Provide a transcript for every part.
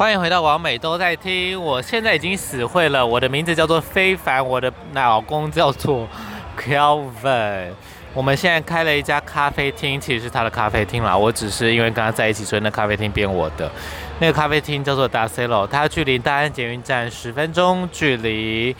欢迎回到王美都在听，我现在已经死会了，我的名字叫做非凡，我的老公叫做 Kelvin。我们现在开了一家咖啡厅，其实是他的咖啡厅啦，我只是因为跟他在一起，所以那咖啡厅变我的。那个咖啡厅叫做 Dacelo，它距离大安捷运站十分钟距离。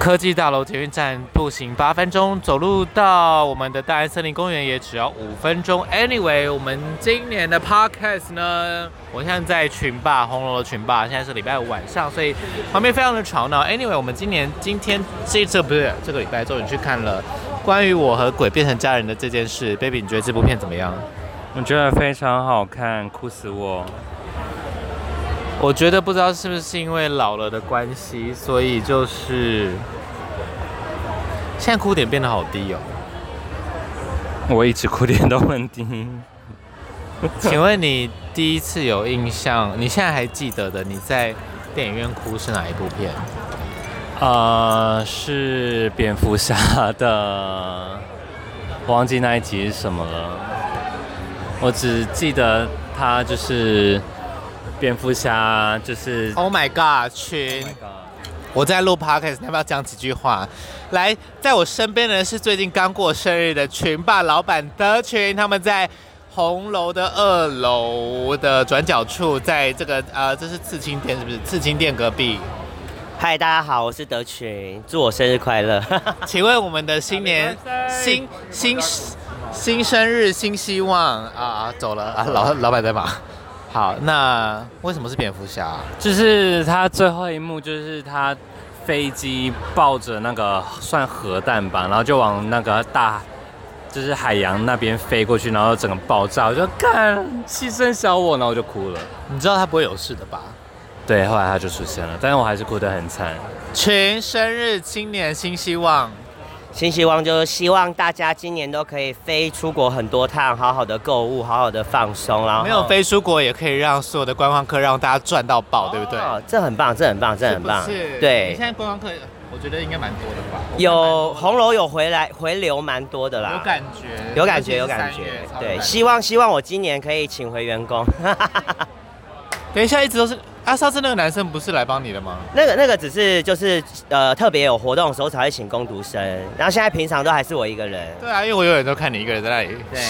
科技大楼捷运站步行八分钟，走路到我们的大安森林公园也只要五分钟。Anyway，我们今年的 Podcast 呢，我现在在群霸红楼的群霸，现在是礼拜五晚上，所以旁边非常的吵闹。Anyway，我们今年今天这这不是这个礼拜终于去看了关于我和鬼变成家人的这件事。Baby，你觉得这部片怎么样？我觉得非常好看，哭死我。我觉得不知道是不是因为老了的关系，所以就是现在哭点变得好低哦。我一直哭点都很低。请问你第一次有印象，你现在还记得的，你在电影院哭是哪一部片？呃，是蝙蝠侠的，我忘记那一集是什么了。我只记得他就是。蝙蝠侠就是，Oh my God，群，oh、God 我在录 Podcast，你要不要讲几句话？来，在我身边的人是最近刚过生日的群霸老板德群，他们在红楼的二楼的转角处，在这个呃，这是刺青店是不是？刺青店隔壁。嗨，大家好，我是德群，祝我生日快乐。请问我们的新年新新新生日新希望啊，走了啊，老 老板在忙。好，那为什么是蝙蝠侠？就是他最后一幕，就是他飞机抱着那个算核弹吧，然后就往那个大，就是海洋那边飞过去，然后整个爆炸，我就看牺牲小我，然后我就哭了。你知道他不会有事的吧？对，后来他就出现了，但是我还是哭得很惨。群生日，青年新希望。新希望就是希望大家今年都可以飞出国很多趟，好好的购物，好好的放松。然后没有飞出国也可以让所有的观光客让大家赚到爆，对不对？哦，这很棒，这很棒，这很棒。是，是，对。现在观光客我觉得应该蛮多的吧？有红楼有回来回流蛮多的啦。有感觉，有感觉，有感觉。对，希望希望我今年可以请回员工。等一下，一直都是。啊，上次那个男生不是来帮你的吗？那个那个只是就是呃特别有活动的时候才会请工读生，然后现在平常都还是我一个人。对啊，因为我永远都看你一个人在那里。对，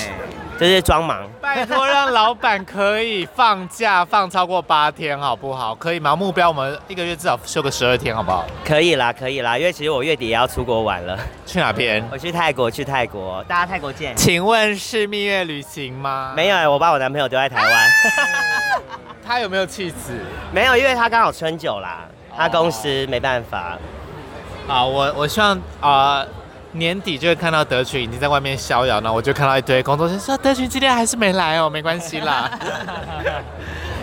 就是装忙。拜托让老板可以放假放超过八天好不好？可以吗？目标我们一个月至少休个十二天好不好？可以啦，可以啦，因为其实我月底也要出国玩了。去哪边？我去泰国，去泰国，大家泰国见。请问是蜜月旅行吗？没有，我把我男朋友丢在台湾。他有没有气质？没有，因为他刚好春酒啦，他公司没办法。啊，我我希望啊、呃、年底就会看到德群已经在外面逍遥，那我就看到一堆工作人员说德群今天还是没来哦，没关系啦。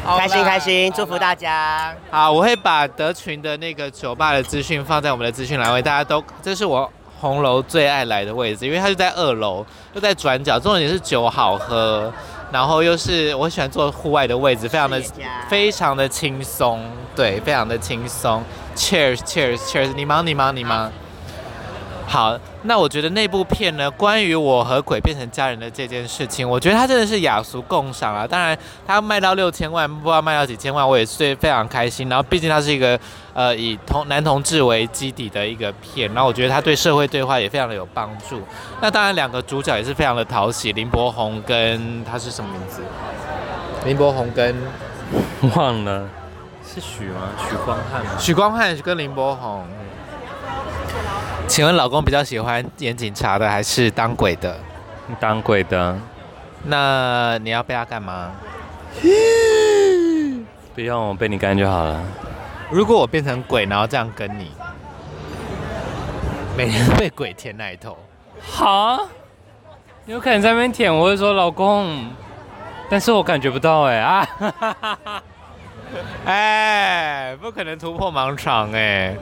开心开心，祝福大家。好，我会把德群的那个酒吧的资讯放在我们的资讯栏位，大家都这是我红楼最爱来的位置，因为它就在二楼，又在转角，重点是酒好喝。然后又是我喜欢坐户外的位置，非常的非常的轻松，对，非常的轻松。Cheers，Cheers，Cheers！你忙，你忙，你忙。好，那我觉得那部片呢，关于我和鬼变成家人的这件事情，我觉得它真的是雅俗共赏啊。当然，它卖到六千万，不知道卖到几千万，我也是非常开心。然后，毕竟它是一个呃以同男同志为基底的一个片，然后我觉得它对社会对话也非常的有帮助。那当然，两个主角也是非常的讨喜，林柏宏跟他是什么名字？林柏宏跟忘了是许吗？许光汉吗？许光汉跟林柏宏。请问老公比较喜欢演警察的还是当鬼的？当鬼的。那你要被他干嘛？不用，我被你干就好了。如果我变成鬼，然后这样跟你，每天被鬼舔奶头。好，你有可能在那边舔，我会说老公，但是我感觉不到哎啊！哎，不可能突破盲肠哎。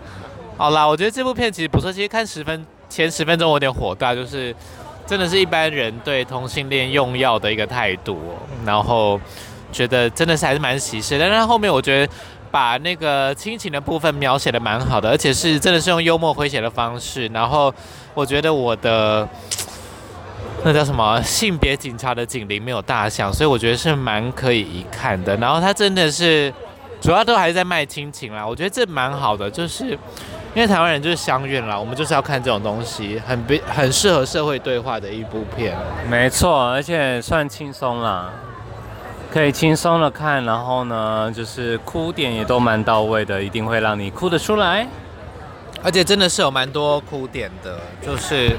好啦，我觉得这部片其实不错。其实看十分前十分钟，我有点火大，就是真的是一般人对同性恋用药的一个态度，然后觉得真的是还是蛮歧视。但是后面我觉得把那个亲情的部分描写的蛮好的，而且是真的是用幽默诙谐的方式。然后我觉得我的那叫什么性别警察的警铃没有大响，所以我觉得是蛮可以一看的。然后他真的是主要都还是在卖亲情啦，我觉得这蛮好的，就是因为台湾人就是乡愿啦，我们就是要看这种东西，很比很适合社会对话的一部片。没错，而且算轻松啦，可以轻松的看，然后呢，就是哭点也都蛮到位的，一定会让你哭得出来。而且真的是有蛮多哭点的，就是。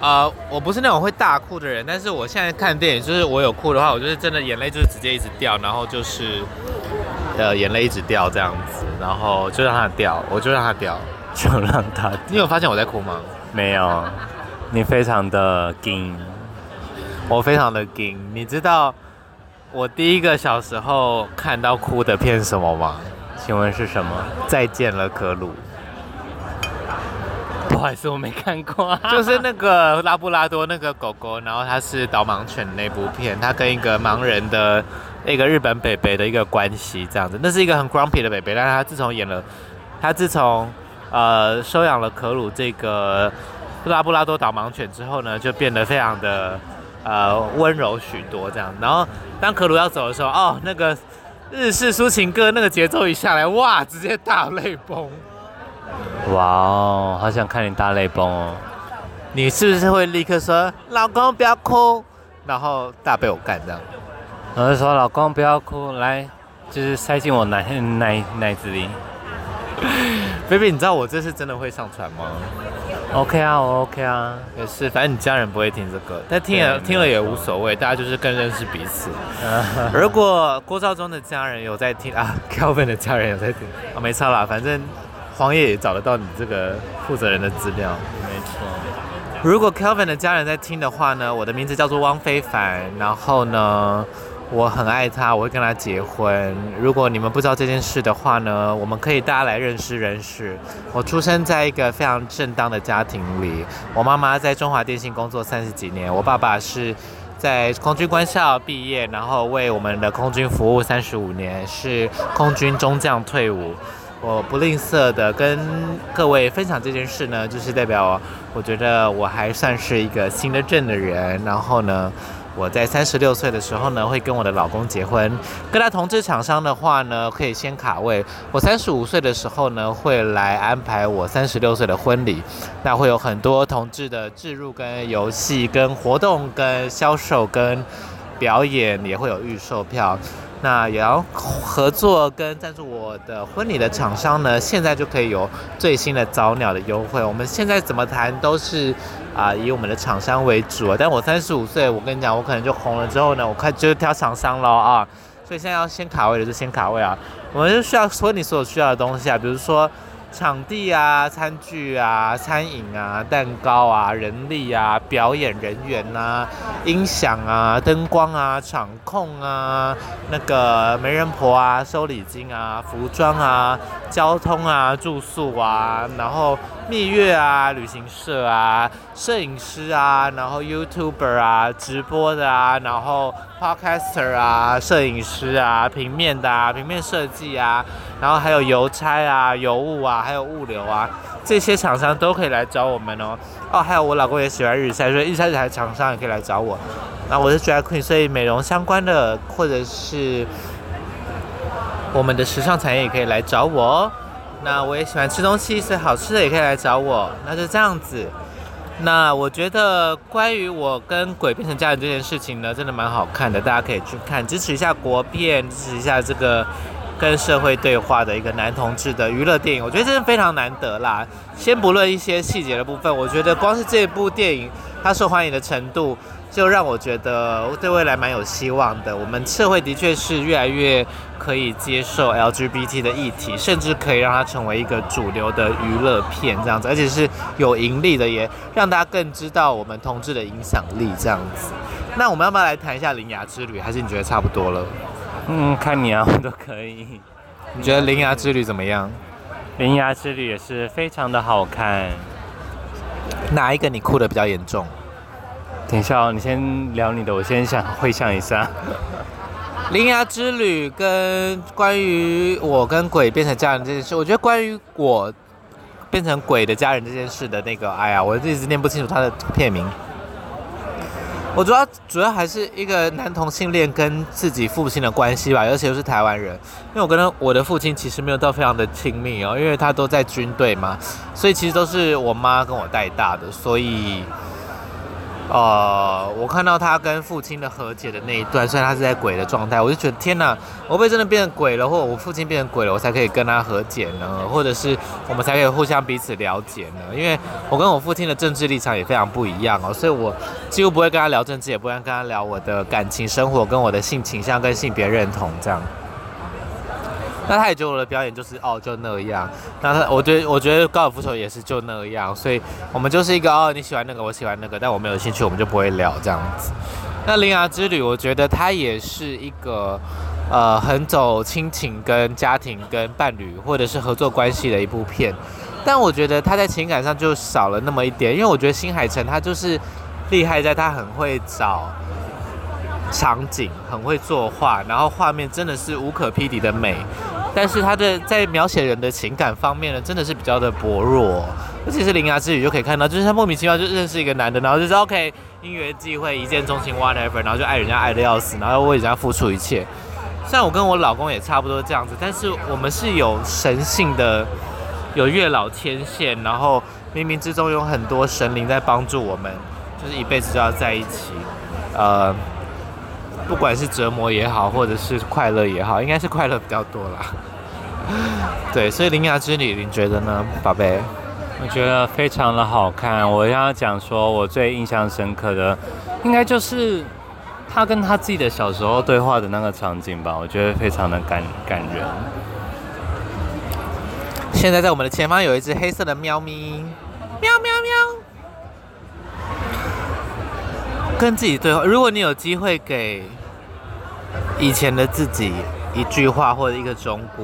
呃，我不是那种会大哭的人，但是我现在看电影，就是我有哭的话，我就是真的眼泪就是直接一直掉，然后就是呃眼泪一直掉这样子，然后就让它掉，我就让它掉，就让它。你有发现我在哭吗？没有，你非常的惊，我非常的惊。你知道我第一个小时候看到哭的片是什么吗？请问是什么？再见了，可鲁。不好意思，我没看过、啊。就是那个拉布拉多那个狗狗，然后它是导盲犬那部片，它跟一个盲人的一个日本北北的一个关系这样子。那是一个很 grumpy 的北北，但是他自从演了，他自从呃收养了可鲁这个拉布拉多导盲犬之后呢，就变得非常的呃温柔许多这样。然后当可鲁要走的时候，哦，那个日式抒情歌那个节奏一下来，哇，直接大泪崩。哇哦，好想看你大泪崩哦！你是不是会立刻说“老公不要哭”，然后大被我干这样？我就说“老公不要哭”，来，就是塞进我奶奶奶子里。Baby，你知道我这次真的会上传吗？OK 啊，我 OK 啊，也是，反正你家人不会听这个，但听了听了也无所谓，大家就是更认识彼此。如果郭兆忠的家人有在听啊，Kelvin 的家人有在听啊，没差啦，反正。黄页也找得到你这个负责人的资料，没错。如果 Kelvin 的家人在听的话呢，我的名字叫做汪非凡，然后呢，我很爱他，我会跟他结婚。如果你们不知道这件事的话呢，我们可以大家来认识认识。我出生在一个非常正当的家庭里，我妈妈在中华电信工作三十几年，我爸爸是在空军官校毕业，然后为我们的空军服务三十五年，是空军中将退伍。我不吝啬的跟各位分享这件事呢，就是代表我觉得我还算是一个新的正的人。然后呢，我在三十六岁的时候呢，会跟我的老公结婚。各大同志厂商的话呢，可以先卡位。我三十五岁的时候呢，会来安排我三十六岁的婚礼。那会有很多同志的置入、跟游戏、跟活动、跟销售、跟表演，也会有预售票。那也要合作跟赞助我的婚礼的厂商呢，现在就可以有最新的早鸟的优惠。我们现在怎么谈都是啊、以我们的厂商为主。但我三十五岁，我跟你讲，我可能就红了之后呢，我快就挑厂商了啊。所以现在要先卡位的就先卡位啊。我们就需要说你所有需要的东西啊，比如说。场地啊，餐具啊，餐饮啊，蛋糕啊，人力啊，表演人员啊，音响啊，灯光啊，场控啊，那个媒人婆啊，收礼金啊，服装啊，交通啊，住宿啊，然后蜜月啊，旅行社啊，摄影师啊，然后 YouTuber 啊，直播的啊，然后 Podcaster 啊，摄影师啊，平面的啊，平面设计啊，然后还有邮差啊，邮务啊。还有物流啊，这些厂商都可以来找我们哦。哦，还有我老公也喜欢日晒，所以日晒台厂商也可以来找我。那我是 Drag Queen，所以美容相关的或者是我们的时尚产业也可以来找我哦。那我也喜欢吃东西，所以好吃的也可以来找我。那就这样子。那我觉得关于我跟鬼变成家人这件事情呢，真的蛮好看的，大家可以去看，支持一下国片，支持一下这个。跟社会对话的一个男同志的娱乐电影，我觉得真的非常难得啦。先不论一些细节的部分，我觉得光是这部电影它受欢迎的程度，就让我觉得对未来蛮有希望的。我们社会的确是越来越可以接受 LGBT 的议题，甚至可以让它成为一个主流的娱乐片这样子，而且是有盈利的，也让大家更知道我们同志的影响力这样子。那我们要不要来谈一下《铃芽之旅》？还是你觉得差不多了？嗯，看你啊，我都可以。你觉得《铃芽之旅》怎么样？《铃芽之旅》也是非常的好看。哪一个你哭的比较严重？等一下哦，你先聊你的，我先想回想一下。《铃芽之旅》跟关于我跟鬼变成家人这件事，我觉得关于我变成鬼的家人这件事的那个，哎呀，我一直念不清楚它的片名。我主要主要还是一个男同性恋跟自己父亲的关系吧，而且又是台湾人。因为我跟他我的父亲其实没有到非常的亲密哦，因为他都在军队嘛，所以其实都是我妈跟我带大的，所以。呃，我看到他跟父亲的和解的那一段，虽然他是在鬼的状态，我就觉得天哪，我被真的变成鬼了，或者我父亲变成鬼了，我才可以跟他和解呢，或者是我们才可以互相彼此了解呢？因为我跟我父亲的政治立场也非常不一样哦，所以我几乎不会跟他聊政治，也不会跟他聊我的感情生活，跟我的性倾向跟性别认同这样。那他也觉得我的表演就是哦，就那样。那他，我觉得我觉得高尔夫球也是就那样，所以我们就是一个哦，你喜欢那个，我喜欢那个，但我没有兴趣，我们就不会聊这样子。那《铃芽之旅》，我觉得它也是一个呃，很走亲情跟家庭跟伴侣或者是合作关系的一部片。但我觉得他在情感上就少了那么一点，因为我觉得新海诚他就是厉害在他很会找场景，很会作画，然后画面真的是无可匹敌的美。但是他的在描写人的情感方面呢，真的是比较的薄弱。尤其是《铃芽之旅》就可以看到，就是他莫名其妙就认识一个男的，然后就是 OK，因缘际会，一见钟情，whatever，然后就爱人家爱得要死，然后为人家付出一切。像我跟我老公也差不多这样子，但是我们是有神性的，有月老牵线，然后冥冥之中有很多神灵在帮助我们，就是一辈子就要在一起。呃。不管是折磨也好，或者是快乐也好，应该是快乐比较多啦。对，所以《铃芽之旅》，你觉得呢，宝贝？我觉得非常的好看。我要讲说，我最印象深刻的，应该就是他跟他自己的小时候对话的那个场景吧。我觉得非常的感感人。现在在我们的前方有一只黑色的喵咪，跟自己对话。如果你有机会给以前的自己一句话，或者一个忠告，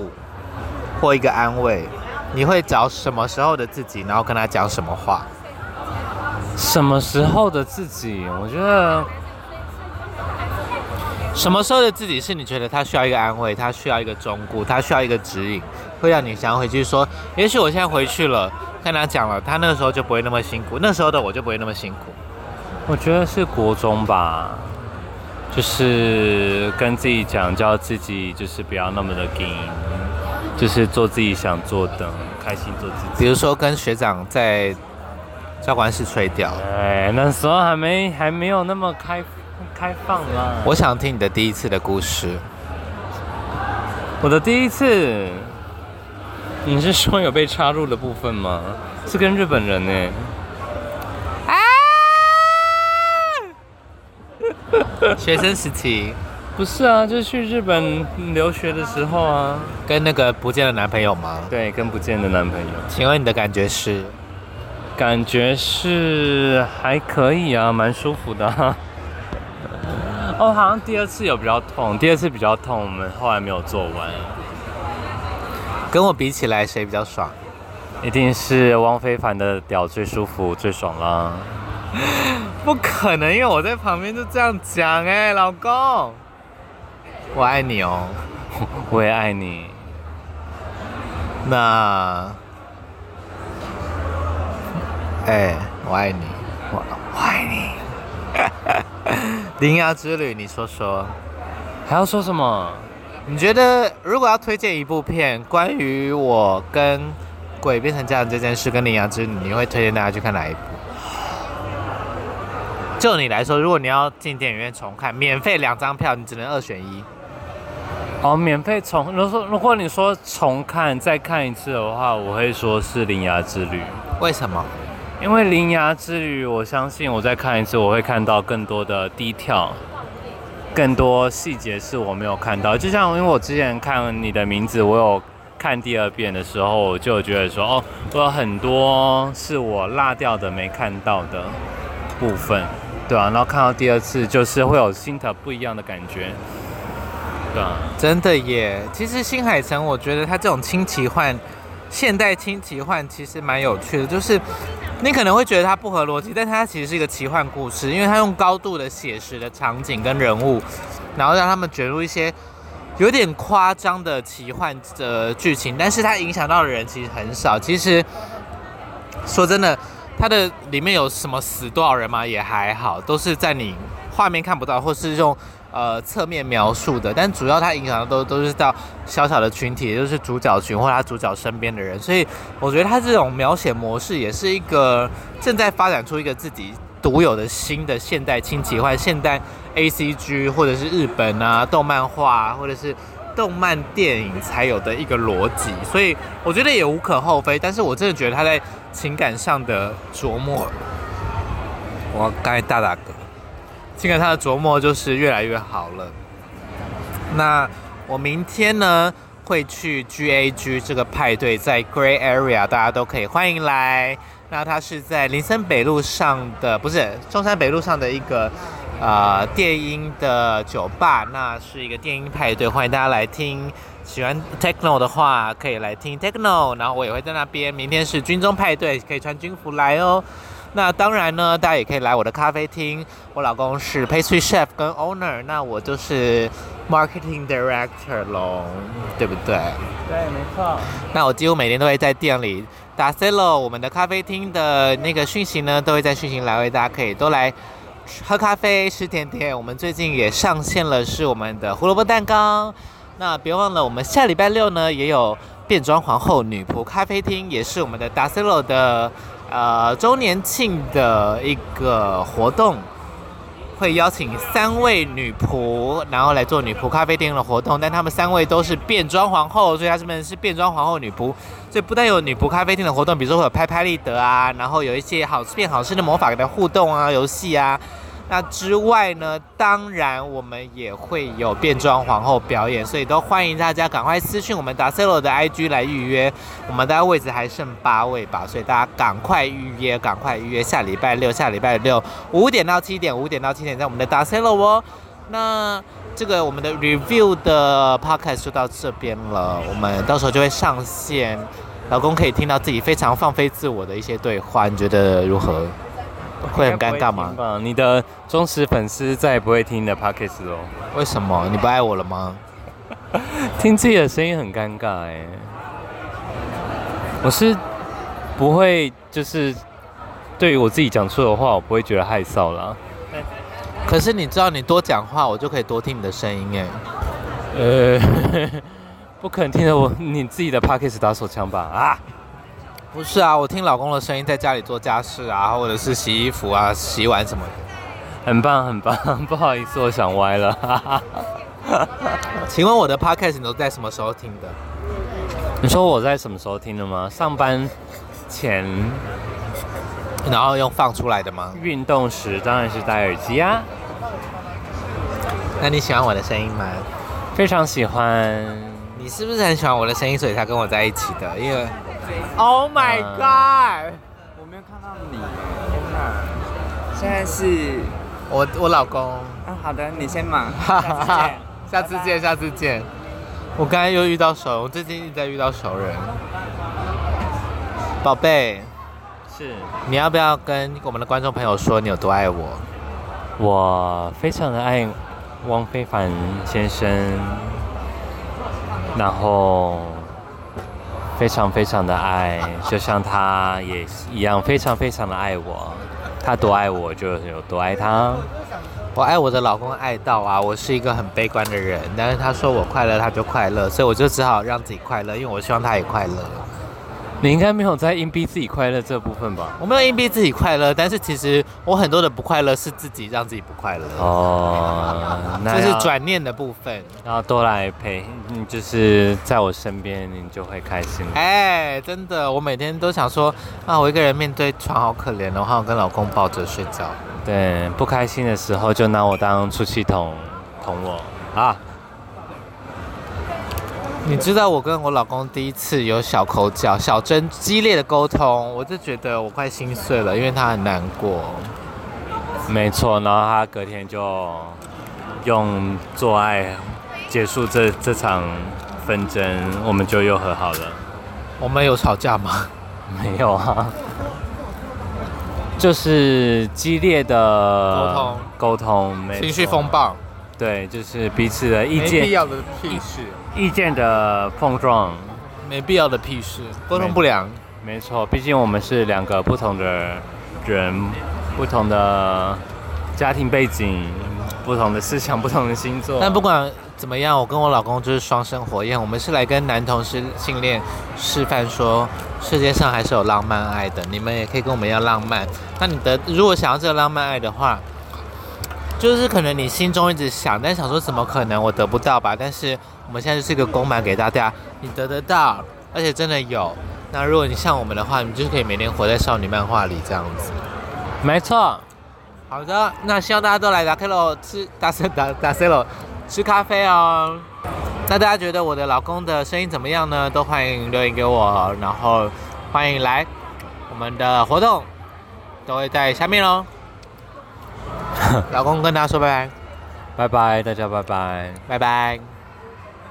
或一个安慰，你会找什么时候的自己，然后跟他讲什么话？什么时候的自己？我觉得，什么时候的自己是你觉得他需要一个安慰，他需要一个忠告，他需要一个指引，会让你想回去说，也许我现在回去了，跟他讲了，他那个时候就不会那么辛苦，那时候的我就不会那么辛苦。我觉得是国中吧，就是跟自己讲，叫自己就是不要那么的硬，就是做自己想做的，开心做自己。比如说跟学长在教官室吹掉，哎，那时候还没还没有那么开开放啦。我想听你的第一次的故事。我的第一次，你是说有被插入的部分吗？是跟日本人呢。学生时期，不是啊，就是去日本留学的时候啊，跟那个不见的男朋友吗？对，跟不见的男朋友。请问你的感觉是？感觉是还可以啊，蛮舒服的啊。哦，好像第二次有比较痛，第二次比较痛，我们后来没有做完。跟我比起来，谁比较爽？一定是汪非凡的屌最舒服、最爽啦。不可能，因为我在旁边就这样讲哎，老公，我爱你哦，我也爱你。那，哎，我爱你，我我爱你。铃芽之旅，你说说，还要说什么？你觉得如果要推荐一部片，关于我跟鬼变成这样这件事，跟铃芽之旅，你会推荐大家去看哪一部？就你来说，如果你要进电影院重看，免费两张票，你只能二选一。哦，免费重，如果说如果你说重看再看一次的话，我会说是《铃芽之旅》。为什么？因为《铃芽之旅》，我相信我再看一次，我会看到更多的低调，更多细节是我没有看到。就像因为我之前看你的名字，我有看第二遍的时候，我就觉得说，哦，我有很多是我落掉的、没看到的部分。对啊，然后看到第二次，就是会有新的不一样的感觉。对啊，真的耶。其实新海诚，我觉得他这种轻奇幻、现代轻奇幻，其实蛮有趣的。就是你可能会觉得它不合逻辑，但它其实是一个奇幻故事，因为它用高度的写实的场景跟人物，然后让他们卷入一些有点夸张的奇幻的剧情，但是它影响到的人其实很少。其实说真的。它的里面有什么死多少人吗？也还好，都是在你画面看不到，或是用呃侧面描述的。但主要它影响的都都是到小小的群体，也就是主角群或他主角身边的人。所以我觉得它这种描写模式也是一个正在发展出一个自己独有的新的现代轻奇幻、现代 ACG 或者是日本啊动漫画或者是。动漫电影才有的一个逻辑，所以我觉得也无可厚非。但是我真的觉得他在情感上的琢磨，我刚才大大哥，情感上的琢磨就是越来越好了。那我明天呢会去 GAG 这个派对，在 Gray Area，大家都可以欢迎来。那它是在林森北路上的，不是中山北路上的一个。呃，电音的酒吧，那是一个电音派对，欢迎大家来听。喜欢 techno 的话，可以来听 techno。然后我也会在那边。明天是军中派对，可以穿军服来哦。那当然呢，大家也可以来我的咖啡厅。我老公是 pastry chef 跟 owner，那我就是 marketing director 喽，对不对？对，没错。那我几乎每天都会在店里打 sell 我们的咖啡厅的那个讯息呢，都会在讯息来为，大家可以都来。喝咖啡，吃甜点。我们最近也上线了，是我们的胡萝卜蛋糕。那别忘了，我们下礼拜六呢也有变装皇后女仆咖啡厅，也是我们的 Dacello 的呃周年庆的一个活动，会邀请三位女仆，然后来做女仆咖啡厅的活动。但她们三位都是变装皇后，所以她们是变装皇后女仆。所以不但有女仆咖啡厅的活动，比如说会有拍拍立得啊，然后有一些好吃变好吃的魔法的互动啊、游戏啊。那之外呢，当然我们也会有变装皇后表演，所以都欢迎大家赶快私讯我们 Dacello 的 IG 来预约。我们大概位置还剩八位吧，所以大家赶快预约，赶快预约。下礼拜六，下礼拜六五点到七点，五点到七点在我们的 Dacello 哦。那这个我们的 review 的 podcast 就到这边了，我们到时候就会上线。老公可以听到自己非常放飞自我的一些对话，你觉得如何？会很尴尬吗？你的忠实粉丝再也不会听你的 podcast 哦。为什么？你不爱我了吗？听自己的声音很尴尬哎。我是不会，就是对于我自己讲错的话，我不会觉得害臊啦。可是你知道，你多讲话，我就可以多听你的声音哎。呃。不可能听着我你自己的 podcast 打手枪吧？啊，不是啊，我听老公的声音在家里做家事啊，或者是洗衣服啊、洗碗什么的，很棒很棒。不好意思，我想歪了。请问我的 podcast 你都在什么时候听的？你说我在什么时候听的吗？上班前，然后用放出来的吗？运动时当然是戴耳机啊。那你喜欢我的声音吗？非常喜欢。你是不是很喜欢我的声音，所以才跟我在一起的？因为，Oh my God，我没有看到你。天哪！现在是我我老公。啊，好的，你先忙。下次见，下次见。我刚才又遇到熟，我最近一直在遇到熟人。宝贝，是。你要不要跟我们的观众朋友说你有多爱我？我非常的爱汪非凡先生。然后非常非常的爱，就像他也一样，非常非常的爱我。他多爱我，就有多爱他。我爱我的老公爱到啊，我是一个很悲观的人，但是他说我快乐，他就快乐，所以我就只好让自己快乐，因为我希望他也快乐。你应该没有在硬逼自己快乐这部分吧？我没有硬逼自己快乐，但是其实我很多的不快乐是自己让自己不快乐。哦，这是转念的部分。然后多来陪，你就是在我身边，你就会开心。哎，真的，我每天都想说啊，我一个人面对床好可怜，然后跟老公抱着睡觉。对，不开心的时候就拿我当出气筒捅我啊。你知道我跟我老公第一次有小口角、小争、激烈的沟通，我就觉得我快心碎了，因为他很难过。没错，然后他隔天就用做爱结束这这场纷争，我们就又和好了。我们有吵架吗？没有啊，就是激烈的沟通，沟通，情绪风暴。对，就是彼此的意见，没必要的屁事，意见的碰撞，没必要的屁事，沟通不良，没错，毕竟我们是两个不同的人，不同的家庭背景，不同的思想，不同的星座。但不管怎么样，我跟我老公就是双生火焰，我们是来跟男同事训练示范说，世界上还是有浪漫爱的，你们也可以跟我们一样浪漫。那你的如果想要这个浪漫爱的话，就是可能你心中一直想，但想说怎么可能我得不到吧？但是我们现在就是一个公版给大家，你得得到，而且真的有。那如果你像我们的话，你就是可以每天活在少女漫画里这样子。没错。好的，那希望大家都来打开喽，吃打森打打森喽，吃咖啡哦。那大家觉得我的老公的声音怎么样呢？都欢迎留言给我，然后欢迎来我们的活动，都会在下面喽。老公跟大家说拜拜，拜拜，大家拜拜，拜拜。